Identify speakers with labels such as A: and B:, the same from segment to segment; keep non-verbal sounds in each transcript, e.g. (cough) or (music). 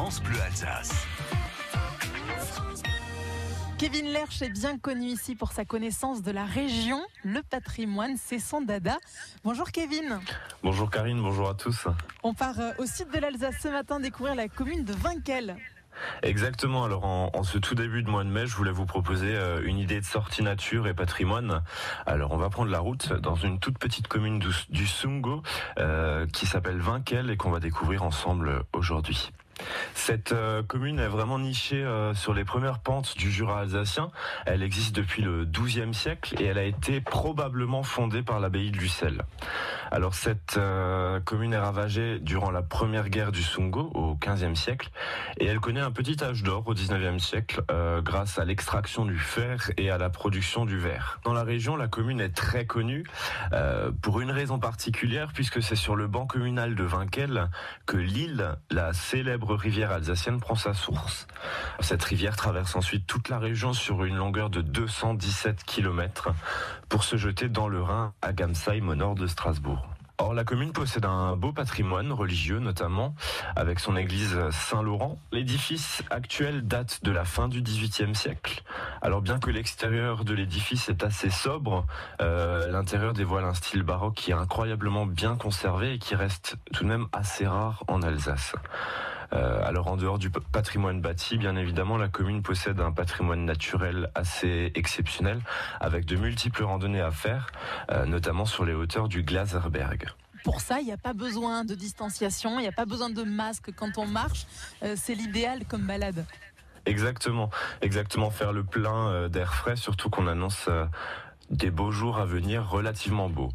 A: France Bleu Alsace.
B: Kevin Lerch est bien connu ici pour sa connaissance de la région. Le patrimoine, c'est son dada. Bonjour Kevin.
C: Bonjour Karine, bonjour à tous.
B: On part euh, au sud de l'Alsace ce matin découvrir la commune de Vinkel.
C: Exactement. Alors en, ce tout début de mois de mai, je voulais vous proposer euh, une idée de sortie nature et patrimoine. Alors on va prendre la route dans une toute petite commune du, Sungo euh, qui s'appelle Vinkel et qu'on va découvrir ensemble aujourd'hui. Cette euh, commune est vraiment nichée euh, sur les premières pentes du Jura alsacien. Elle existe depuis le XIIe siècle et elle a été probablement fondée par l'abbaye de Lucelle. Alors cette euh, commune est ravagée durant la première guerre du Sungo au XVe siècle et elle connaît un petit âge d'or au XIXe siècle grâce à l'extraction du fer et à la production du verre. Dans la région, la commune est très connue pour une raison particulière puisque c'est sur le banc communal de Vinkel que l'île, la célèbre rivière alsacienne prend sa source. Cette rivière traverse ensuite toute la région sur une longueur de 217 km pour se jeter dans le Rhin à Gamsheim au nord de Strasbourg. Or, la commune possède un beau patrimoine religieux, notamment avec son église Saint-Laurent. L'édifice actuel date de la fin du XVIIIe siècle. Alors, bien que l'extérieur de l'édifice est assez sobre, euh, l'intérieur dévoile un style baroque qui est incroyablement bien conservé et qui reste tout de même assez rare en Alsace. Euh, alors en dehors du patrimoine bâti, bien évidemment, la commune possède un patrimoine naturel assez exceptionnel, avec de multiples randonnées à faire, euh, notamment sur les hauteurs du Glaserberg.
B: Pour ça, il n'y a pas besoin de distanciation, il n'y a pas besoin de masque quand on marche. Euh, c'est l'idéal comme balade.
C: Exactement, exactement faire le plein d'air frais, surtout qu'on annonce des beaux jours à venir relativement beaux.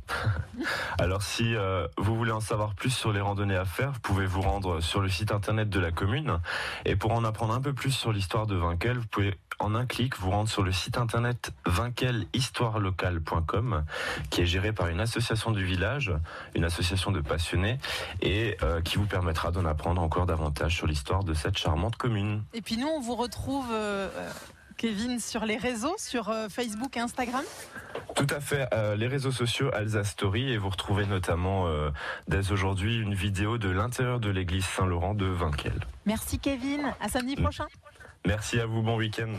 C: (laughs) Alors si euh, vous voulez en savoir plus sur les randonnées à faire, vous pouvez vous rendre sur le site internet de la commune. Et pour en apprendre un peu plus sur l'histoire de Vinkel, vous pouvez en un clic vous rendre sur le site internet vinkelhistoirelocale.com qui est géré par une association du village, une association de passionnés et euh, qui vous permettra d'en apprendre encore davantage sur l'histoire de cette charmante commune.
B: Et puis nous on vous retrouve euh, Kevin, sur les réseaux, sur Facebook et Instagram?
C: Tout à fait, euh, les réseaux sociaux Alsace Story et vous retrouvez notamment euh, dès aujourd'hui une vidéo de l'intérieur de l'église Saint-Laurent de Vinkel.
B: Merci Kevin, à samedi prochain.
C: Merci à vous, bon week-end.